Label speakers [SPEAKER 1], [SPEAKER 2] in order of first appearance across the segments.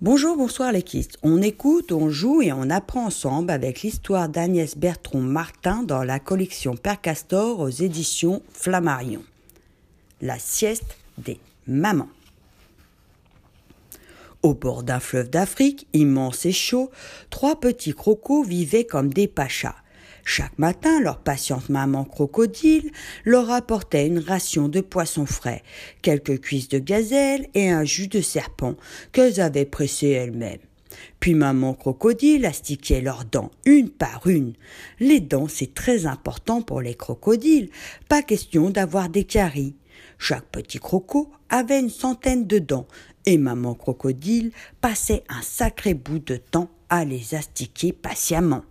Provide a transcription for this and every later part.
[SPEAKER 1] Bonjour, bonsoir les kistes. On écoute, on joue et on apprend ensemble avec l'histoire d'Agnès Bertrand Martin dans la collection Père Castor aux éditions Flammarion. La sieste des mamans. Au bord d'un fleuve d'Afrique, immense et chaud, trois petits crocos vivaient comme des pachas. Chaque matin, leur patiente maman crocodile leur apportait une ration de poisson frais, quelques cuisses de gazelle et un jus de serpent qu'elles avaient pressé elles-mêmes. Puis maman crocodile astiquait leurs dents, une par une. Les dents, c'est très important pour les crocodiles. Pas question d'avoir des caries. Chaque petit croco avait une centaine de dents, et maman crocodile passait un sacré bout de temps à les astiquer patiemment.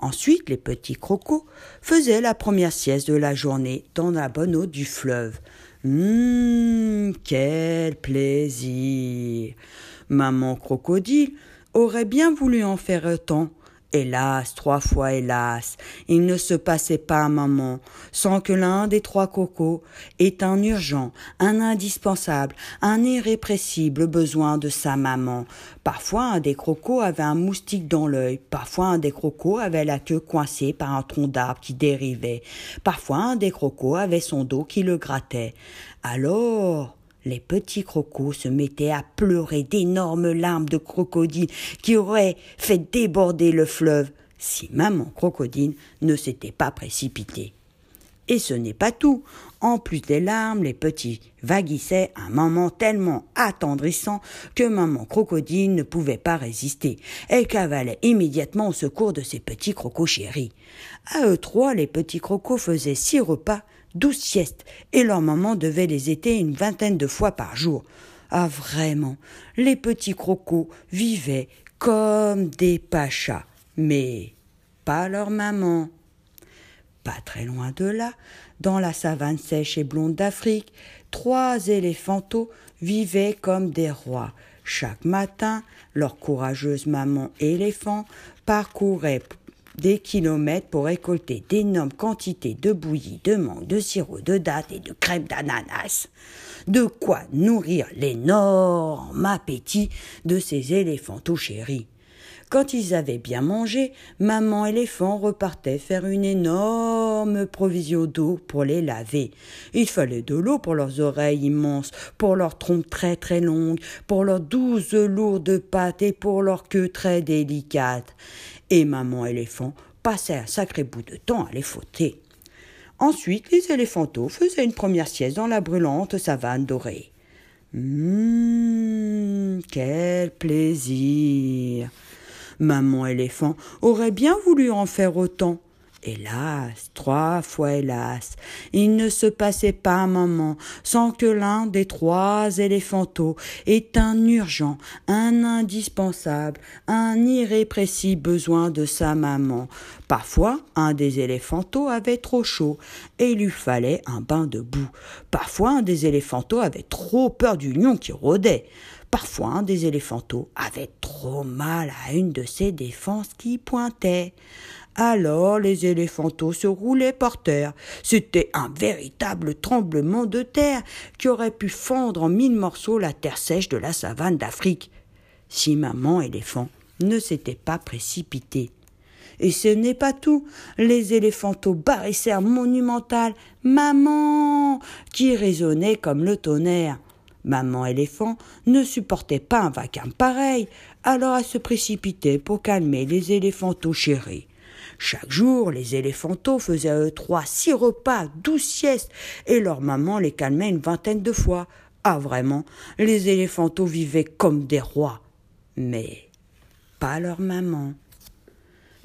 [SPEAKER 1] Ensuite, les petits crocos faisaient la première sieste de la journée dans la bonne eau du fleuve. Hum, quel plaisir. Maman crocodile aurait bien voulu en faire autant, Hélas, trois fois hélas, il ne se passait pas un moment sans que l'un des trois cocos ait un urgent, un indispensable, un irrépressible besoin de sa maman. Parfois un des crocos avait un moustique dans l'œil, parfois un des crocos avait la queue coincée par un tronc d'arbre qui dérivait, parfois un des crocos avait son dos qui le grattait. Alors, les petits crocos se mettaient à pleurer d'énormes larmes de crocodile qui auraient fait déborder le fleuve si maman crocodile ne s'était pas précipitée. Et ce n'est pas tout. En plus des larmes, les petits vaguissaient un moment tellement attendrissant que maman crocodile ne pouvait pas résister. Elle cavalait immédiatement au secours de ses petits crocos chéris. À eux trois, les petits crocos faisaient six repas douze siestes, et leur maman devait les éter une vingtaine de fois par jour. Ah vraiment, les petits crocos vivaient comme des pachas, mais pas leur maman. Pas très loin de là, dans la savane sèche et blonde d'Afrique, trois éléphantos vivaient comme des rois. Chaque matin, leur courageuse maman éléphant parcourait des kilomètres pour récolter d'énormes quantités de bouillie, de mangue, de sirop de date et de crème d'ananas. De quoi nourrir l'énorme appétit de ces éléphants tout chéris. Quand ils avaient bien mangé, maman éléphant repartait faire une énorme provision d'eau pour les laver. Il fallait de l'eau pour leurs oreilles immenses, pour leurs trompes très très longues, pour leurs douze lourdes pattes et pour leurs queues très délicates. Et maman éléphant passait un sacré bout de temps à les fauter. Ensuite, les éléphantos faisaient une première sieste dans la brûlante savane dorée. Hum, quel plaisir Maman éléphant aurait bien voulu en faire autant. Hélas, trois fois hélas, il ne se passait pas un moment sans que l'un des trois éléphantaux ait un urgent, un indispensable, un irrépressible besoin de sa maman. Parfois, un des éléphantaux avait trop chaud et il lui fallait un bain de boue. Parfois, un des éléphantaux avait trop peur du lion qui rôdait. Parfois, un des éléphantos avait trop mal à une de ses défenses qui pointait. Alors les éléphantos se roulaient par terre. C'était un véritable tremblement de terre qui aurait pu fendre en mille morceaux la terre sèche de la savane d'Afrique, si maman éléphant ne s'était pas précipitée. Et ce n'est pas tout. Les éléphantos barrissèrent monumental Maman qui résonnait comme le tonnerre. Maman éléphant ne supportait pas un vacarme pareil, alors elle se précipitait pour calmer les éléphantos chéris. Chaque jour, les éléphantos faisaient à eux trois six repas, douze siestes, et leur maman les calmait une vingtaine de fois. Ah vraiment, les éléphantos vivaient comme des rois. Mais pas leur maman.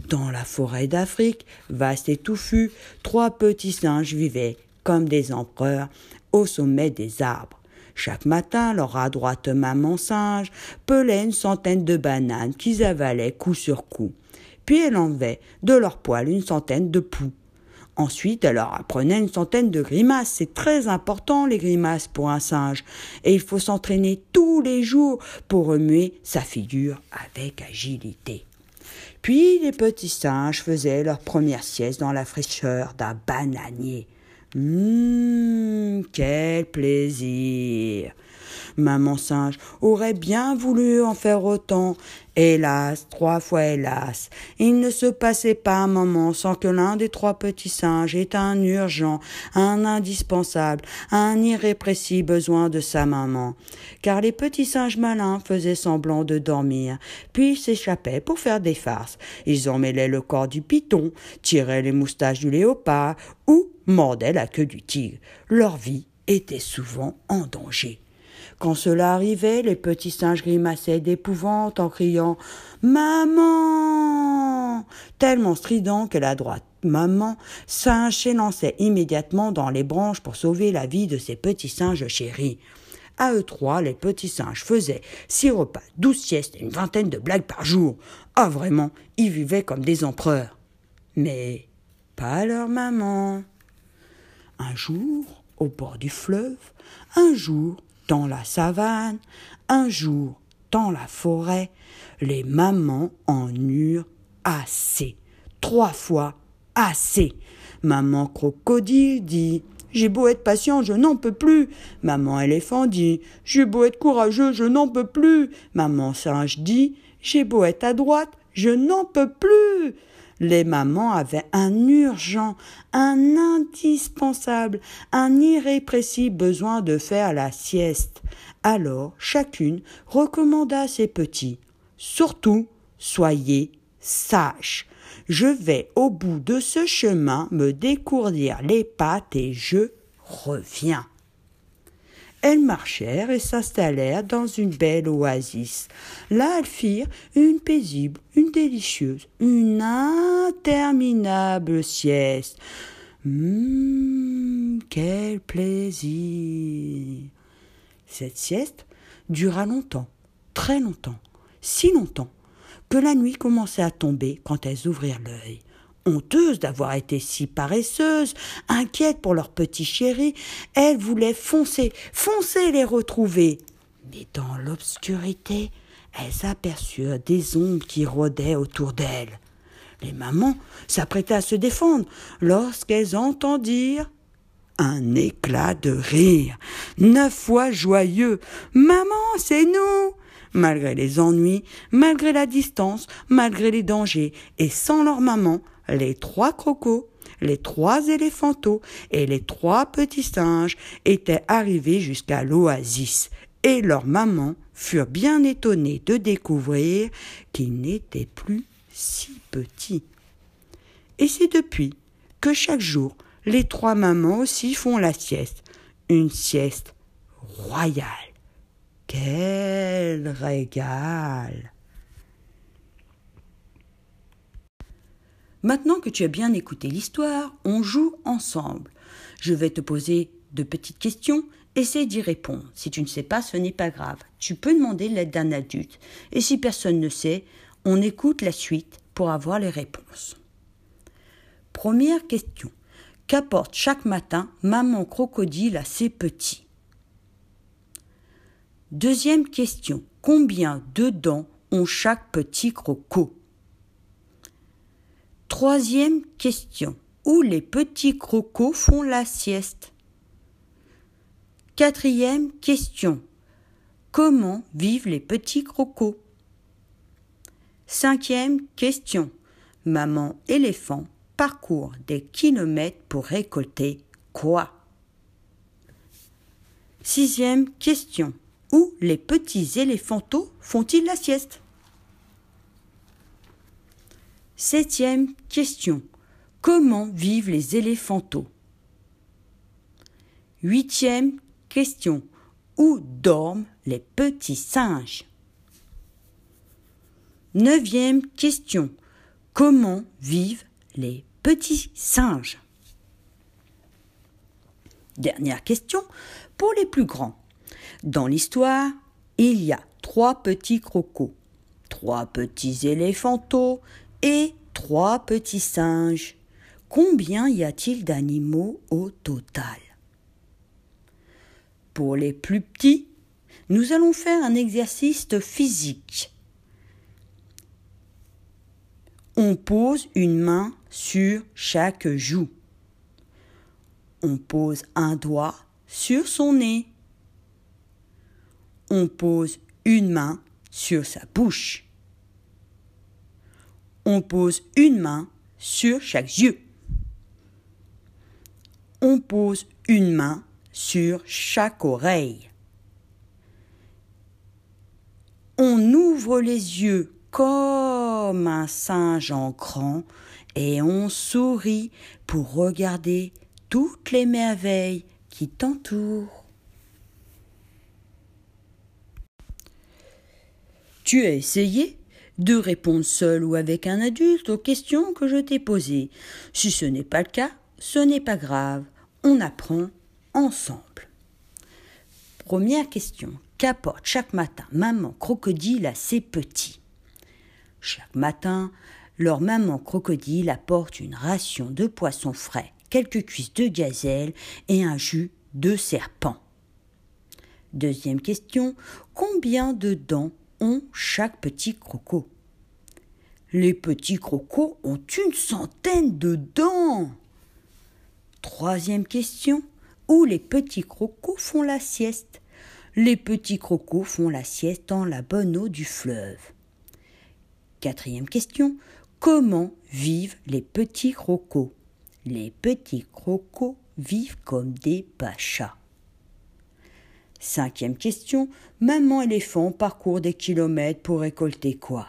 [SPEAKER 1] Dans la forêt d'Afrique, vaste et touffue, trois petits singes vivaient comme des empereurs au sommet des arbres. Chaque matin, leur adroite maman singe pelait une centaine de bananes qu'ils avalaient coup sur coup. Puis elle enlevait de leur poil une centaine de poux. Ensuite, elle leur apprenait une centaine de grimaces. C'est très important, les grimaces, pour un singe. Et il faut s'entraîner tous les jours pour remuer sa figure avec agilité. Puis les petits singes faisaient leur première sieste dans la fraîcheur d'un bananier. Hum, quel plaisir Maman singe aurait bien voulu en faire autant. Hélas, trois fois hélas, il ne se passait pas un moment sans que l'un des trois petits singes ait un urgent, un indispensable, un irrépressible besoin de sa maman. Car les petits singes malins faisaient semblant de dormir, puis s'échappaient pour faire des farces. Ils emmêlaient le corps du python, tiraient les moustaches du léopard ou mordaient la queue du tigre. Leur vie était souvent en danger. Quand cela arrivait, les petits singes grimaçaient d'épouvante en criant Maman tellement strident que la droite maman singe s'élançait immédiatement dans les branches pour sauver la vie de ses petits singes chéris. À eux trois, les petits singes faisaient six repas, douze siestes et une vingtaine de blagues par jour. Ah, vraiment, ils vivaient comme des empereurs. Mais pas leur maman. Un jour, au bord du fleuve, un jour, la savane, un jour, dans la forêt, les mamans en eurent assez. Trois fois assez. Maman crocodile dit J'ai beau être patient, je n'en peux plus. Maman éléphant dit J'ai beau être courageux, je n'en peux plus. Maman singe dit J'ai beau être à droite, je n'en peux plus. Les mamans avaient un urgent, un indispensable, un irrépressible besoin de faire la sieste. Alors chacune recommanda à ses petits Surtout, soyez sages. Je vais au bout de ce chemin me décourdir les pattes et je reviens. Elles marchèrent et s'installèrent dans une belle oasis. Là, elles firent une paisible, une délicieuse, une interminable sieste. Hum, quel plaisir. Cette sieste dura longtemps, très longtemps, si longtemps, que la nuit commençait à tomber quand elles ouvrirent l'œil honteuses d'avoir été si paresseuses, inquiètes pour leur petit chéri, elles voulaient foncer, foncer les retrouver. Mais dans l'obscurité, elles aperçurent des ombres qui rôdaient autour d'elles. Les mamans s'apprêtaient à se défendre lorsqu'elles entendirent un éclat de rire, neuf fois joyeux. Maman, c'est nous. Malgré les ennuis, malgré la distance, malgré les dangers, et sans leur maman, les trois crocos, les trois éléphantaux et les trois petits singes étaient arrivés jusqu'à l'oasis, et leurs mamans furent bien étonnées de découvrir qu'ils n'étaient plus si petits. Et c'est depuis que chaque jour les trois mamans aussi font la sieste, une sieste royale. Quel régal Maintenant que tu as bien écouté l'histoire, on joue ensemble. Je vais te poser de petites questions, essaie d'y répondre. Si tu ne sais pas, ce n'est pas grave. Tu peux demander l'aide d'un adulte. Et si personne ne sait, on écoute la suite pour avoir les réponses. Première question. Qu'apporte chaque matin maman crocodile à ses petits? Deuxième question. Combien de dents ont chaque petit croco? Troisième question. Où les petits crocos font la sieste? Quatrième question. Comment vivent les petits crocos? Cinquième question. Maman éléphant parcourt des kilomètres pour récolter quoi? Sixième question. Où les petits éléphantaux font-ils la sieste? Septième question. Comment vivent les éléphantaux? Huitième question. Où dorment les petits singes? Neuvième question. Comment vivent les petits singes? Dernière question pour les plus grands. Dans l'histoire, il y a trois petits crocos, trois petits éléphantaux et trois petits singes. Combien y a-t-il d'animaux au total? Pour les plus petits, nous allons faire un exercice physique. On pose une main sur chaque joue. On pose un doigt sur son nez. On pose une main sur sa bouche. On pose une main sur chaque yeux. On pose une main sur chaque oreille. On ouvre les yeux comme un singe en grand et on sourit pour regarder toutes les merveilles qui t'entourent. Tu as essayé? De répondre seul ou avec un adulte aux questions que je t'ai posées. Si ce n'est pas le cas, ce n'est pas grave, on apprend ensemble. Première question. Qu'apporte chaque matin maman crocodile à ses petits? Chaque matin, leur maman crocodile apporte une ration de poisson frais, quelques cuisses de gazelle et un jus de serpent. Deuxième question. Combien de dents chaque petit croco Les petits crocos ont une centaine de dents. Troisième question. Où les petits crocos font la sieste? Les petits crocos font la sieste dans la bonne eau du fleuve. Quatrième question. Comment vivent les petits crocos? Les petits crocos vivent comme des pachas. Cinquième question. Maman éléphant parcourt des kilomètres pour récolter quoi?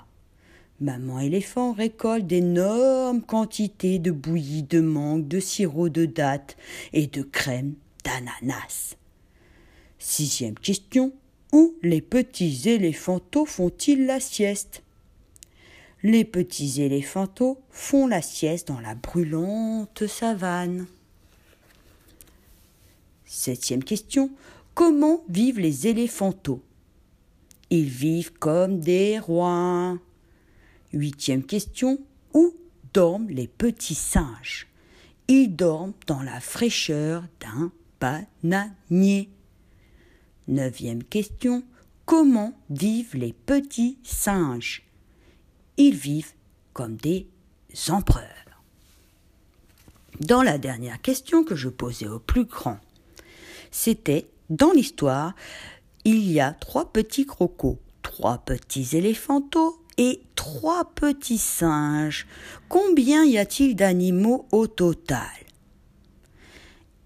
[SPEAKER 1] Maman éléphant récolte d'énormes quantités de bouillie de mangue, de sirop de dattes et de crème d'ananas. Sixième question. Où les petits éléphantos font-ils la sieste? Les petits éléphantos font la sieste dans la brûlante savane. Septième question. Comment vivent les éléphantos Ils vivent comme des rois. Huitième question. Où dorment les petits singes? Ils dorment dans la fraîcheur d'un bananier. Neuvième question. Comment vivent les petits singes? Ils vivent comme des empereurs. Dans la dernière question que je posais au plus grand, c'était dans l'histoire, il y a trois petits crocos, trois petits éléphantos et trois petits singes. Combien y a-t-il d'animaux au total?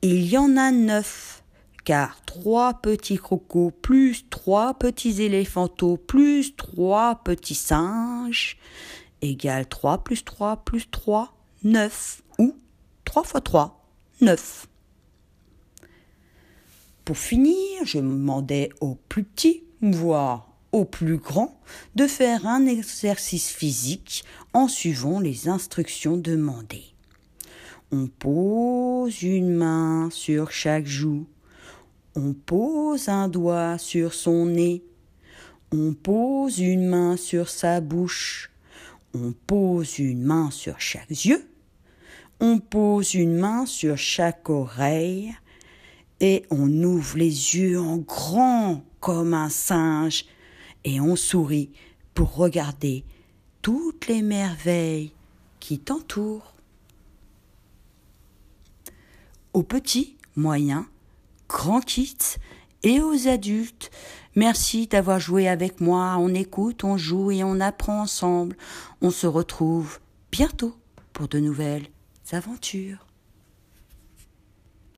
[SPEAKER 1] Il y en a neuf, car trois petits crocos plus trois petits éléphantos plus trois petits singes égale trois plus trois plus trois, neuf, ou trois fois trois, neuf. Pour finir, je demandais aux plus petits, voire au plus grand de faire un exercice physique en suivant les instructions demandées. On pose une main sur chaque joue, on pose un doigt sur son nez, on pose une main sur sa bouche, on pose une main sur chaque yeux, on pose une main sur chaque oreille, et on ouvre les yeux en grand comme un singe et on sourit pour regarder toutes les merveilles qui t'entourent. Aux petits, moyens, grands kids et aux adultes, merci d'avoir joué avec moi. On écoute, on joue et on apprend ensemble. On se retrouve bientôt pour de nouvelles aventures.